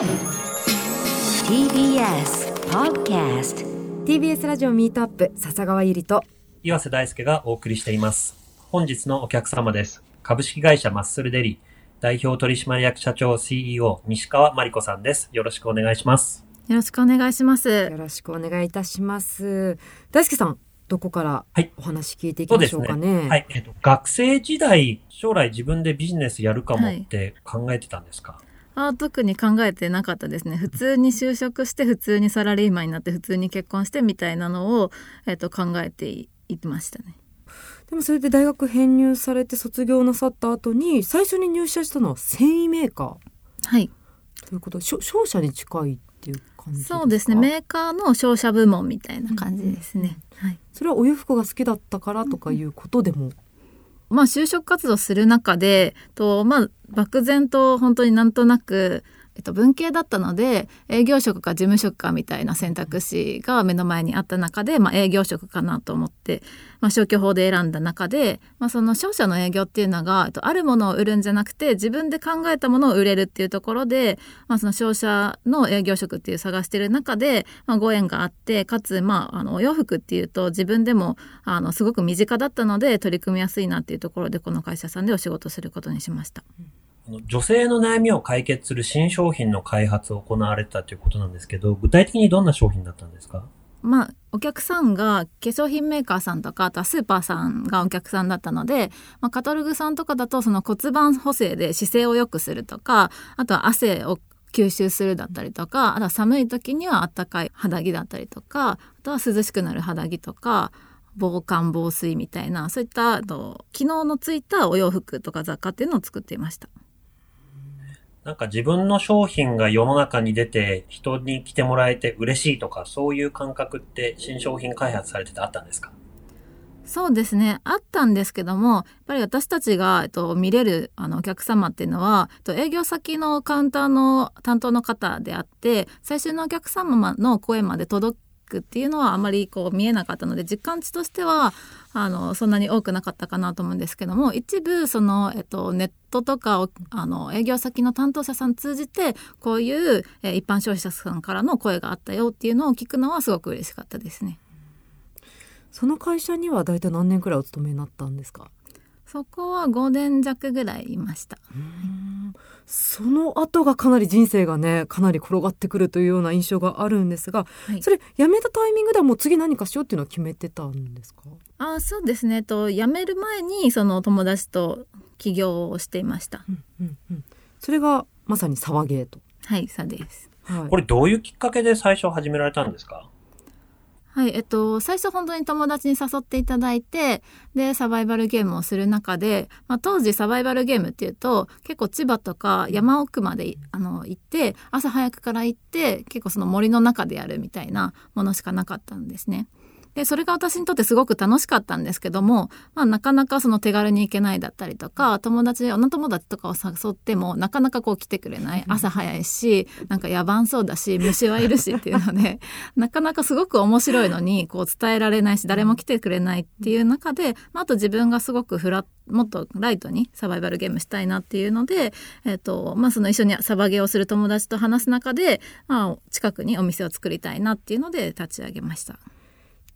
TBS Podcast TBS ラジオミートアップ笹川ゆりと岩瀬大輔がお送りしています。本日のお客様です。株式会社マッスルデリ代表取締役社長 CEO 西川真理子さんです。よろしくお願いします。よろしくお願いしますよ。ろしくお願いいたします大輔さんどこからはいお話聞いていきましそうですね。ょうかねはい。えっと、学生時代、将来自分でビジネスやるかもって考えてたんですか、あ特に考えてなかったですね。普通に就職して普通にサラリーマンになって普通に結婚してみたいなのをえっと考えていいましたね。でもそれで大学編入されて卒業なさった後に最初に入社したのは繊維メーカはい。ーということでしょ商社に近いっていう感じですか？そうですね。メーカーの商社部門みたいな感じですね。はい。それはお洋服が好きだったからとかいうことでも、まあ就職活動する中でとまあ漠然と本当になんとなく、えっと、文系だったので営業職か事務職かみたいな選択肢が目の前にあった中で、まあ、営業職かなと思って、まあ、消去法で選んだ中で、まあ、その商社の営業っていうのが、えっと、あるものを売るんじゃなくて自分で考えたものを売れるっていうところで、まあ、その商社の営業職っていう探してる中で、まあ、ご縁があってかつ、まあ、あのお洋服っていうと自分でもあのすごく身近だったので取り組みやすいなっていうところでこの会社さんでお仕事することにしました。あの女性の悩みを解決する新商品の開発を行われたということなんですけど、具体的にどんな商品だったんですか？まあ、お客さんが化粧品メーカーさんとかあとはスーパーさんがお客さんだったので、まあ、カタログさんとかだとその骨盤補正で姿勢を良くするとかあとは汗を吸収するだったりとかあとは寒い時にはあったかい肌着だったりとかあとは涼しくなる肌着とか防寒防水みたいなそういったあと機能のついたお洋服とか雑貨っていうのを作っていました。なんか自分の商品が世の中に出て人に来てもらえて嬉しいとか、そういう感覚って新商品開発されててあったんですか？そうですね。あったんですけどもやっぱり私たちが、えっと、見れるあのお客様っていうのは、えっと、営業先のカウンターの担当の方であって最終のお客様の声まで届くっていうのはあまりこう見えなかったので実感値としてはあのそんなに多くなかったかなと思うんですけども一部その、えっと、ネットとかをあの営業先の担当者さん通じてこういう、え一般消費者さんからの声があったよっていうのを聞くのはすごく嬉しかったですね。その会社には大体何年くらいお勤めになったんですか？そこは5年弱ぐらいいました。その後がかなり人生がねかなり転がってくるというような印象があるんですが、はい。それ辞めたタイミングではもう次何かしようっていうのは決めてたんですか？あそうですね。と辞める前にその友達と起業をしていました。うんうんうん。それがまさに騒げと、はいそうです。はい、これどういうきっかけで最初始められたんですか？はいえっと最初本当に友達に誘っていただいてでサバイバルゲームをする中で、まあ、当時サバイバルゲームっていうと結構千葉とか山奥まであの行って朝早くから行って結構その森の中でやるみたいなものしかなかったんですね。でそれが私にとってすごく楽しかったんですけども、まあ、なかなかその手軽に行けないだったりとか友達女友達とかを誘ってもなかなかこう来てくれない朝早いしなんか野蛮そうだし虫はいるしっていうので なかなかすごく面白いのにこう伝えられないし誰も来てくれないっていう中で、まあ、あと自分がすごくフラもっとライトにサバイバルゲームしたいなっていうので、えっとまあ、その一緒にサバゲーをする友達と話す中で、まあ、近くにお店を作りたいなっていうので立ち上げました。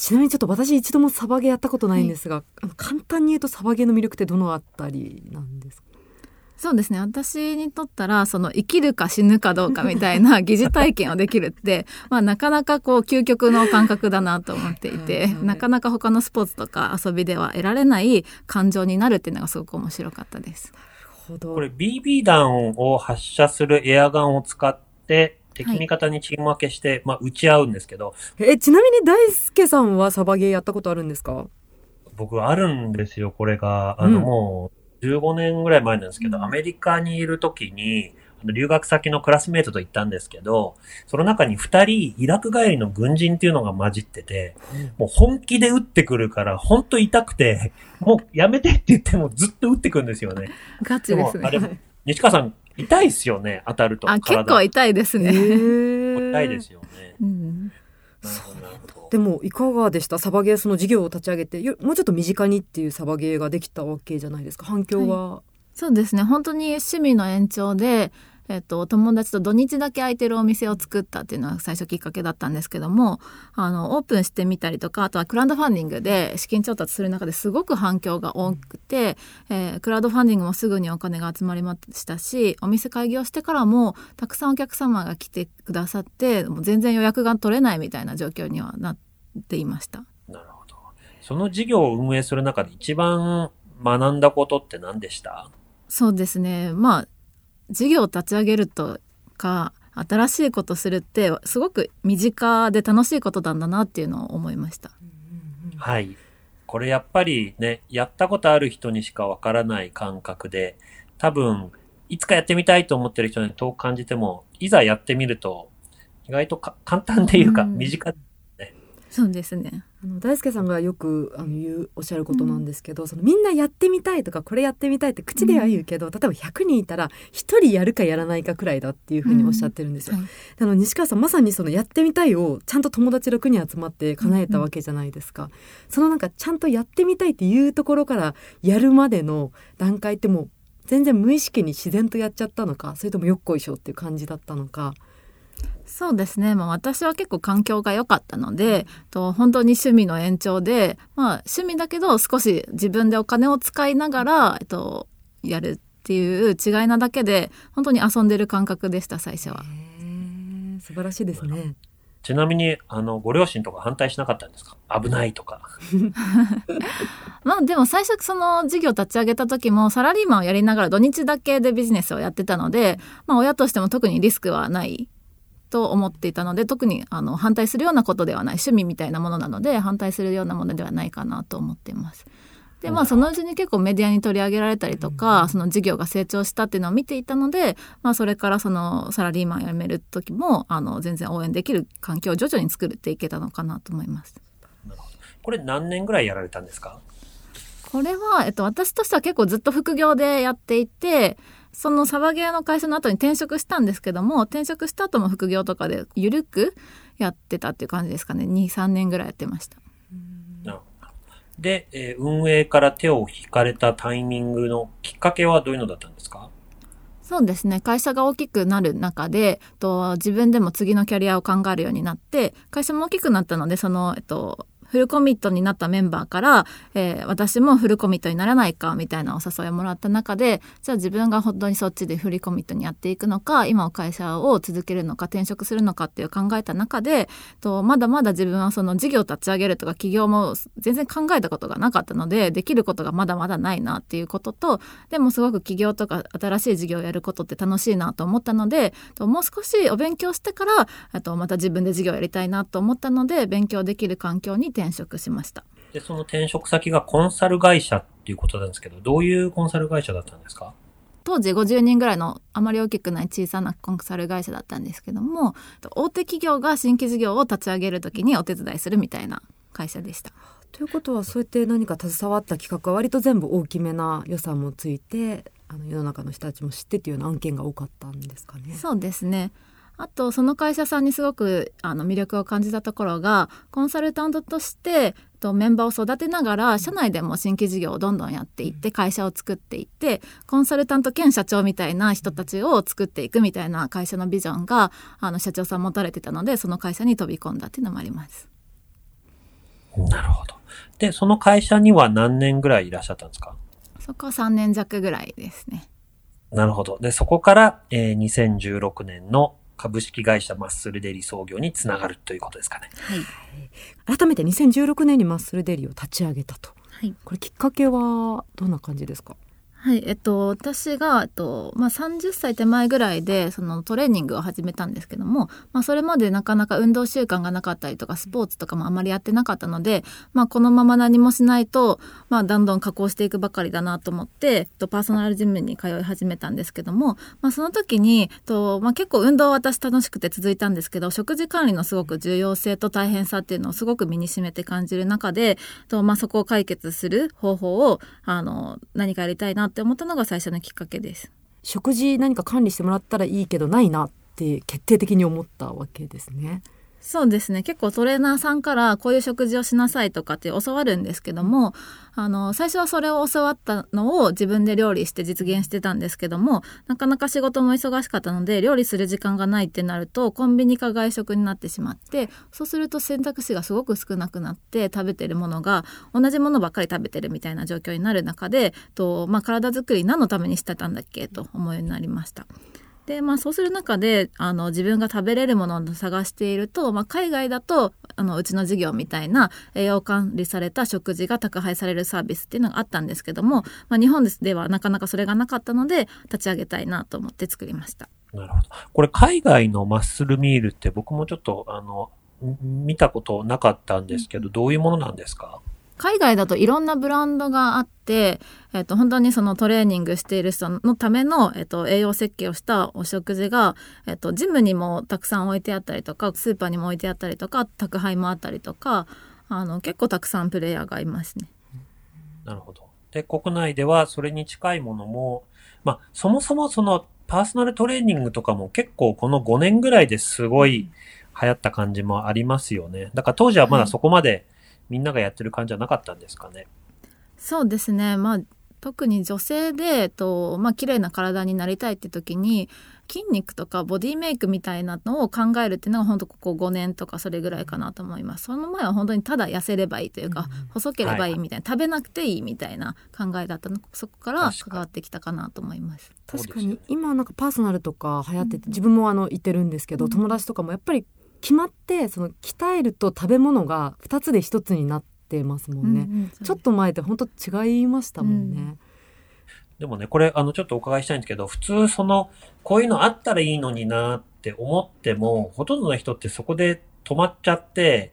ちなみにちょっと私一度もサバゲーやったことないんですが、あの簡単に言うとサバゲーの魅力ってどのあたりなんですか？そうですね。私にとったらその生きるか死ぬかどうかみたいな 疑似体験をできるって、まあ、なかなかこう究極の感覚だなと思っていてはいなかなか他のスポーツとか遊びでは得られない感情になるっていうのがすごく面白かったです。ほど。これ BB 弾を発射するエアガンを使って、敵味方にチーム分けして、まあ、撃ち合うんですけど、えちなみに大輔さんはサバゲーやったことあるんですか？僕あるんですよ、これが。あの、うん。もう、15年ぐらい前なんですけど、うん。アメリカにいる時に、あの留学先のクラスメイトと行ったんですけど、その中に二人、イラク帰りの軍人っていうのが混じってて、もう本気で撃ってくるから、本当痛くて、もうやめてって言ってもずっと撃ってくるんですよね。ガチですでも、あれね。、西川さん、痛いっすよね、当たると。あ結構痛いですえね。ー痛いですよね。うんなるほど、なるほど。でもいかがでした？サバゲーその事業を立ち上げてよもうちょっと身近にっていうサバゲーができたわけじゃないですか？反響は、そうですね本当に趣味の延長で、えっと、友達と土日だけ空いてるお店を作ったっていうのが最初きっかけだったんですけどもあのオープンしてみたりとかあとはクラウドファンディングで資金調達する中ですごく反響が多くて、えー、クラウドファンディングもすぐにお金が集まりましたしお店開業してからもたくさんお客様が来てくださってもう全然予約が取れないみたいな状況にはなっていました。なるほど。その事業を運営する中で一番学んだことって何でした？そうですね。まあ事業を立ち上げるとか新しいことするってすごく身近で楽しいことなんだなっていうのを思いました。はいこれやっぱりねやったことある人にしかわからない感覚で多分いつかやってみたいと思ってる人に遠く感じてもいざやってみると意外と簡単っていうか身近そうですねあの大輔さんがよくあの言うおっしゃることなんですけど、うん、そのみんなやってみたいとかこれやってみたいって口では言うけど、うん、例えば100人いたら1人やるかやらないかくらいだっていうふうにおっしゃってるんですよ。うんはい、あの西川さんまさにそのやってみたいをちゃんと友達6人集まって叶えたわけじゃないですか。そのなんかちゃんとやってみたいっていうところからやるまでの段階ってもう全然無意識に自然とやっちゃったのかそれともよっこいしょっていう感じだったのか。そうですね、まあ、私は結構環境が良かったのでと本当に趣味の延長で、まあ、趣味だけど少し自分でお金を使いながら、えっと、やるっていう違いなだけで本当に遊んでる感覚でした最初は。素晴らしいですね。ちなみにあのご両親とか反対しなかったんですか？危ないとか。まあでも最初その事業立ち上げた時もサラリーマンをやりながら土日だけでビジネスをやってたので、まあ、親としても特にリスクはないと思っていたので特にあの反対するようなことではない。趣味みたいなものなので反対するようなものではないかなと思っています。でまあそのうちに結構メディアに取り上げられたりとかその事業が成長したっていうのを見ていたので、まあ、それからそのサラリーマン辞める時もあの全然応援できる環境を徐々に作っていけたのかなと思います。これ何年ぐらいやられたんですか？これは、えっと、私としては結構ずっと副業でやっていてそのサバゲーの会社の後に転職したんですけども転職した後も副業とかで緩くやってたっていう感じですかね。23年ぐらいやってました。で、えー、運営から手を引かれたタイミングのきっかけはどういうのだったんですか？そうですね。会社が大きくなる中でと自分でも次のキャリアを考えるようになって会社も大きくなったのでその、えっと、フルコミットになったメンバーから、えー、私もフルコミットにならないかみたいなお誘いをもらった中でじゃあ自分が本当にそっちでフルコミットにやっていくのか今の会社を続けるのか転職するのかっていう考えた中でとまだまだ自分はその事業立ち上げるとか起業も全然考えたことがなかったのでできることがまだまだないなっていうこととでもすごく起業とか新しい事業をやることって楽しいなと思ったのでともう少しお勉強してからとまた自分で事業をやりたいなと思ったので勉強できる環境に転職しました。で、その転職先がコンサル会社っていうことなんですけど、どういうコンサル会社だったんですか？当時50人ぐらいのあまり大きくない小さなコンサル会社だったんですけども大手企業が新規事業を立ち上げる時にお手伝いするみたいな会社でした。ということはそうやって何か携わった企画は割と全部大きめな予算もついてあの世の中の人たちも知ってっていうような案件が多かったんですかね。そうですねあとその会社さんにすごくあの魅力を感じたところがコンサルタントとしてとメンバーを育てながら社内でも新規事業をどんどんやっていって会社を作っていってコンサルタント兼社長みたいな人たちを作っていくみたいな会社のビジョンがあの社長さん持たれてたのでその会社に飛び込んだっていうのもあります。なるほど。でその会社には何年ぐらいいらっしゃったんですか？そこは3年弱ぐらいですね。なるほど。でそこから、えー、2016年の株式会社マッスルデリ創業につながるということですかね。はい、改めて2016年にマッスルデリを立ち上げたと。はい、これきっかけはどんな感じですか？はい、えっと、私が、えっとまあ、30歳手前ぐらいでそのトレーニングを始めたんですけども、まあ、それまでなかなか運動習慣がなかったりとかスポーツとかもあまりやってなかったので、まあ、このまま何もしないと、まあ、どんどん加工していくばかりだなと思って、えっと、パーソナルジムに通い始めたんですけども、まあ、その時に、えっとまあ、結構運動は私楽しくて続いたんですけど食事管理のすごく重要性と大変さっていうのをすごく身にしめて感じる中で、とまあ、そこを解決する方法をあの何かやりたいなとって思ったのが最初のきっかけです。食事何か管理してもらったらいいけどないなって決定的に思ったわけですね。そうですね結構トレーナーさんからこういう食事をしなさいとかって教わるんですけどもあの最初はそれを教わったのを自分で料理して実現してたんですけどもなかなか仕事も忙しかったので料理する時間がないってなるとコンビニか外食になってしまってそうすると選択肢がすごく少なくなって食べてるものが同じものばっかり食べてるみたいな状況になる中でと、まあ、体づくり何のためにしてたんだっけ？と思うようになりました。でまあそうする中であの自分が食べれるものを探していると、まあ、海外だとあのうちの事業みたいな栄養管理された食事が宅配されるサービスっていうのがあったんですけども、まあ、日本ではなかなかそれがなかったので立ち上げたいなと思って作りました。なるほど。これ海外のマッスルミールって僕もちょっとあの見たことなかったんですけど、どういうものなんですか？海外だといろんなブランドがあって、えっと、本当にそのトレーニングしている人のための、えっと、栄養設計をしたお食事が、えっと、ジムにもたくさん置いてあったりとかスーパーにも置いてあったりとか宅配もあったりとかあの結構たくさんプレイヤーがいますね。なるほど。で国内ではそれに近いものも、まあ、そもそもそのパーソナルトレーニングとかも結構この5年ぐらいですごい流行った感じもありますよね。だから当時はまだそこまで、はいみんながやってる感じはなかったんですかね？そうですね、まあ、特に女性でと、まあ綺麗な体になりたいって時に筋肉とかボディメイクみたいなのを考えるっていうのが本当ここ5年とかそれぐらいかなと思います。その前は本当にただ痩せればいいというか、うん、細ければいいみたいな、はい、食べなくていいみたいな考えだったの。そこから関わってきたかなと思います。確かに。今なんかパーソナルとか流行ってて、自分もあの言ってるんですけど、うん、友達とかもやっぱり決まってその鍛えると食べ物が2つで1つになってますもんね、うんうん、ちょっと前って本当違いましたもんね、うん、でもねこれあのちょっとお伺いしたいんですけど普通そのこういうのあったらいいのになって思ってもほとんどの人ってそこで止まっちゃって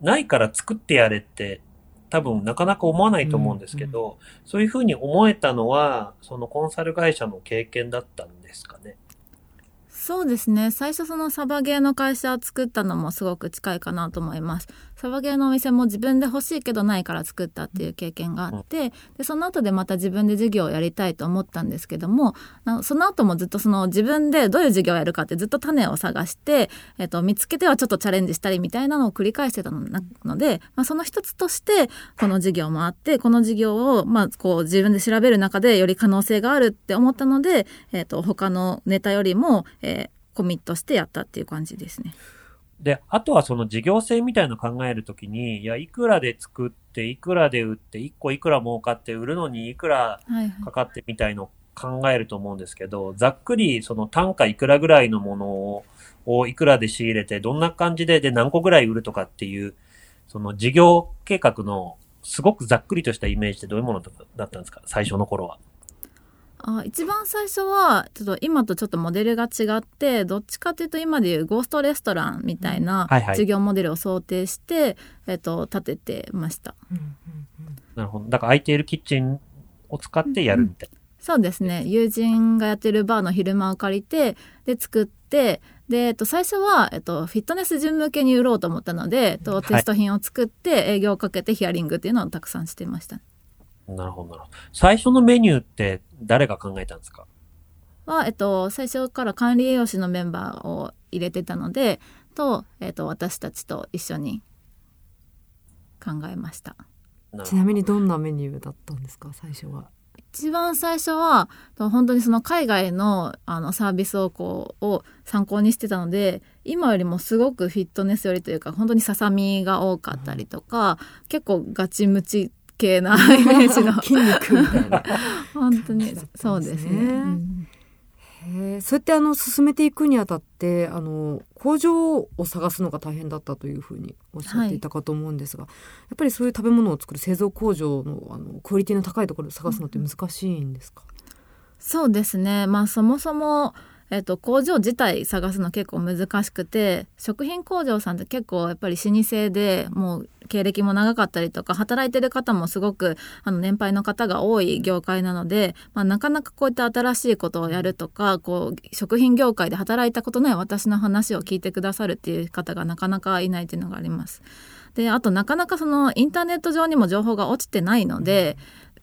ないから作ってやれって多分なかなか思わないと思うんですけど、うんうん、そういうふうに思えたのはそのコンサル会社の経験だったんですかねそうですね。最初そのサバゲーの会社を作ったのもすごく近いかなと思います。サバゲーのお店も自分で欲しいけどないから作ったっていう経験があってでその後でまた自分で授業をやりたいと思ったんですけどもその後もずっとその自分でどういう授業をやるかってずっと種を探して、えっと、見つけてはちょっとチャレンジしたりみたいなのを繰り返してたので、まあ、その一つとしてこの授業もあってこの授業を、まあ、こう自分で調べる中でより可能性があるって思ったので、えっと、他のネタよりも、えー、コミットしてやったっていう感じですね。で、あとはその事業性みたいなの考えるときに、いや、いくらで作って、いくらで売って、1個いくら儲かって売るのにいくらかかってみたいの考えると思うんですけど、はいはい、ざっくりその単価いくらぐらいのものををいくらで仕入れて、どんな感じで、で何個ぐらい売るとかっていう、その事業計画のすごくざっくりとしたイメージってどういうものだったんですか？最初の頃は。あ一番最初はちょっと今とちょっとモデルが違ってどっちかというと今でいうゴーストレストランみたいな事業モデルを想定して、はいはい、えっと、立ててました。なるほど。だから空いているキッチンを使ってやるみたいな。そうですね。友人がやってるバーの昼間を借りてで作ってで、えっと、最初は、えっと、フィットネス順向けに売ろうと思ったので、えっと、テスト品を作って営業をかけてヒアリングっていうのをたくさんしてました。なるほど、なるほど。最初のメニューって誰が考えたんですか？は、えっと、最初から管理栄養士のメンバーを入れてたので、と、えっと、私たちと一緒に考えました。ちなみにどんなメニューだったんですか、最初は。一番最初は本当にその海外のあのサービスをこうを参考にしてたので今よりもすごくフィットネスよりというか本当にささみが多かったりとか、うん、結構ガチムチ系な イメージの。筋肉みたいな。本当に。そうですね。うん。へそうやってあの進めていくにあたってあの工場を探すのが大変だったというふうにおっしゃっていたかと思うんですが、はい、やっぱりそういう食べ物を作る製造工場のあのクオリティの高いところを探すのって難しいんですか、そうですね。まあそもそもえっと、工場自体探すの結構難しくて食品工場さんって結構やっぱり老舗でもう経歴も長かったりとか働いてる方もすごくあの年配の方が多い業界なので、まあ、なかなかこういった新しいことをやるとかこう食品業界で働いたことない私の話を聞いてくださるっていう方がなかなかいないっていうのがあります。であとなかなかそのインターネット上にも情報が落ちてないので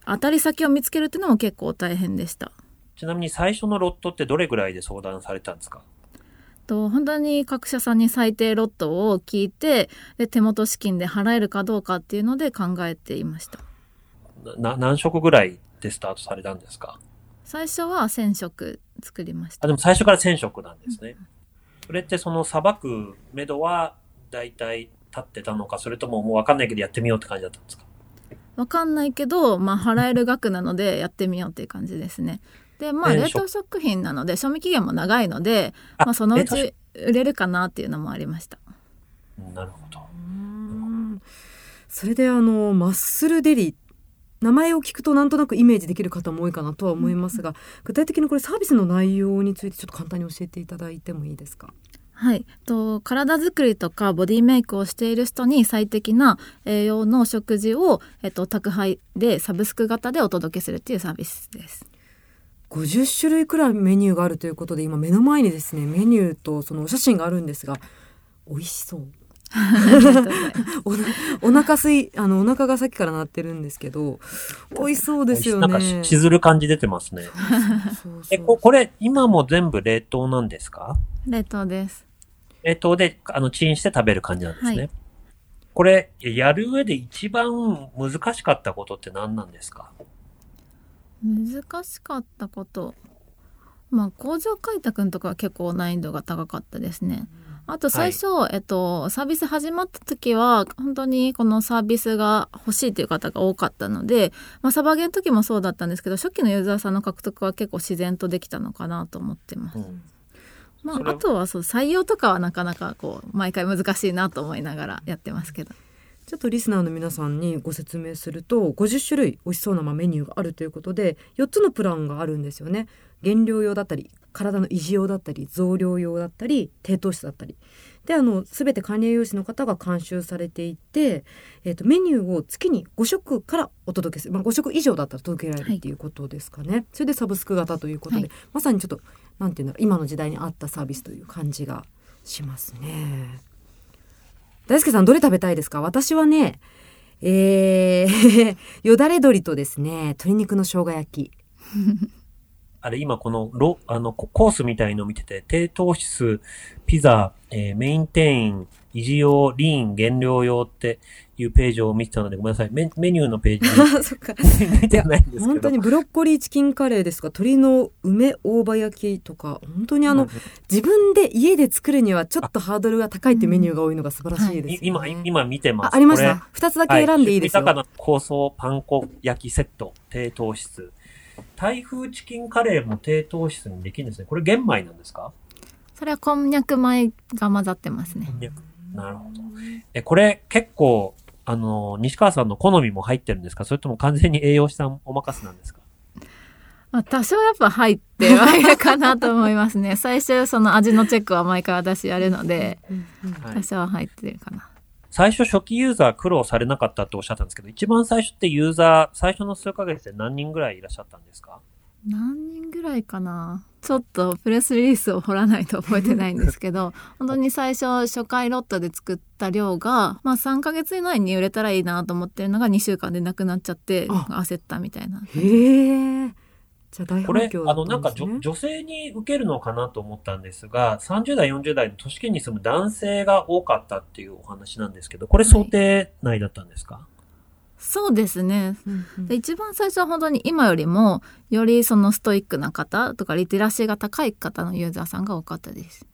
当たり先を見つけるっていうのも結構大変でした。ちなみに最初のロットってどれぐらいで相談されたんですか？と本当に各社さんに最低ロットを聞いてで手元資金で払えるかどうかっていうので考えていました。な何色ぐらいでスタートされたんですか？最初は1000色作りました。あでも最初から1000色なんですね。それってそのさばく目処は大体立ってたのか、それとももうわかんないけどやってみようって感じだったんですか？わかんないけど、まあ、払える額なのでやってみようっていう感じですね。でまあえー冷凍食品なので賞味期限も長いので、あまあ、そのうち売れるかなっていうのもありました。うんなるほど。うんそれであのマッスルデリ名前を聞くとなんとなくイメージできる方も多いかなとは思いますが、具体的にこれサービスの内容についてちょっと簡単に教えていただいてもいいですか？はい、と体作りとかボディメイクをしている人に最適な栄養の食事を、えっと、宅配でサブスク型でお届けするっていうサービスです。50種類くらいメニューがあるということで今目の前にですねメニューとそのお写真があるんですが美味しそう。おなお腹すいあのお腹がさっきから鳴ってるんですけど美味しそうですよね。なんかししずる感じ出てますね。そうそう。え、ここれ今も全部冷凍なんですか？冷凍です。冷凍であのチンして食べる感じなんですね。はい。これ、やる上で一番難しかったことって何なんですか？難しかったことまあ工場開拓のとかは結構難易度が高かったですね。あと最初、えっと、サービス始まった時は本当にこのサービスが欲しいという方が多かったので、まあ、サバゲーの時もそうだったんですけど初期のユーザーさんの獲得は結構自然とできたのかなと思ってます。うんまあ、あとはそう採用とかはなかなかこう毎回難しいなと思いながらやってますけど。ちょっとリスナーの皆さんにご説明すると50種類美味しそうなまあメニューがあるということで4つのプランがあるんですよね。減量用だったり体の維持用だったり増量用だったり低糖質だったり。であの全て管理栄養士の方が監修されていて、えー、とメニューを月に5食からお届けする、まあ、5食以上だったら届けられるっていうことですかね、それでサブスク型ということで、はい。まさにちょっとなんていうんだろう今の時代に合ったサービスという感じがしますね。大輔さんどれ食べたいですか？私はねえー、よだれ鶏とですね鶏肉の生姜焼き。あれ、今このロ、あの、ココースみたいの見てて、低糖質、ピザ、えーメインテイン、維持用、リーン、減量用っていうページを見てたので、ごめんなさい。メメニューのページ。そっか。見てないんですけど。本当にブロッコリーチキンカレーですとか鶏の梅大葉焼きとか本当にあの、うん自分で家で作るにはちょっとハードルが高いってメニューが多いのが素晴らしいですよね、い。今、今見てます。あありました。二つだけ選んでいいですよ、はい、豊かな香草パン粉焼きセット、低糖質。台風チキンカレーも低糖質にできるんですね。これ玄米なんですか？それはこんにゃく米が混ざってますね。なるほど。え、これ結構、あの、西川さんの好みも入ってるんですか？それとも完全に栄養士さんお任せなんですか？まあ、多少やっぱ入ってはいるかなと思いますね。最初その味のチェックは毎回私やるので、多少は入ってるかな。最初初期ユーザー苦労されなかったっておっしゃったんですけど、一番最初ってユーザー、最初の数ヶ月で何人ぐらいいらっしゃったんですか？何人ぐらいかな？ちょっとプレスリリースを掘らないと覚えてないんですけど 本当に最初初回ロットで作った量が、まあ、3ヶ月以内に売れたらいいなと思ってるのが2週間でなくなっちゃってあ。焦ったみたいな。へえじゃあ大これ反響、だあの、なんかったんですね。女女性に受けるのかなと思ったんですが、30代、40代の都市圏に住む男性が多かったっていうお話なんですけど、これ想定内だったんですか、そうですね。うんうん。で一番最初は本当に今よりもよりそのストイックな方とかリテラシーが高い方のユーザーさんが多かったです。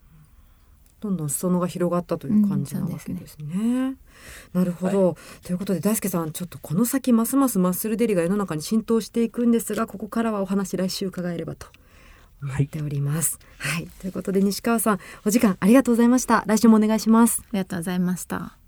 どんどん裾野が広がったという感じなわけですね。なるほど、ということで大輔さんちょっとこの先ますますマッスルデリが世の中に浸透していくんですがここからはお話来週伺えればと思っております。はい、ということで西川さんお時間ありがとうございました。来週もお願いします。ありがとうございました。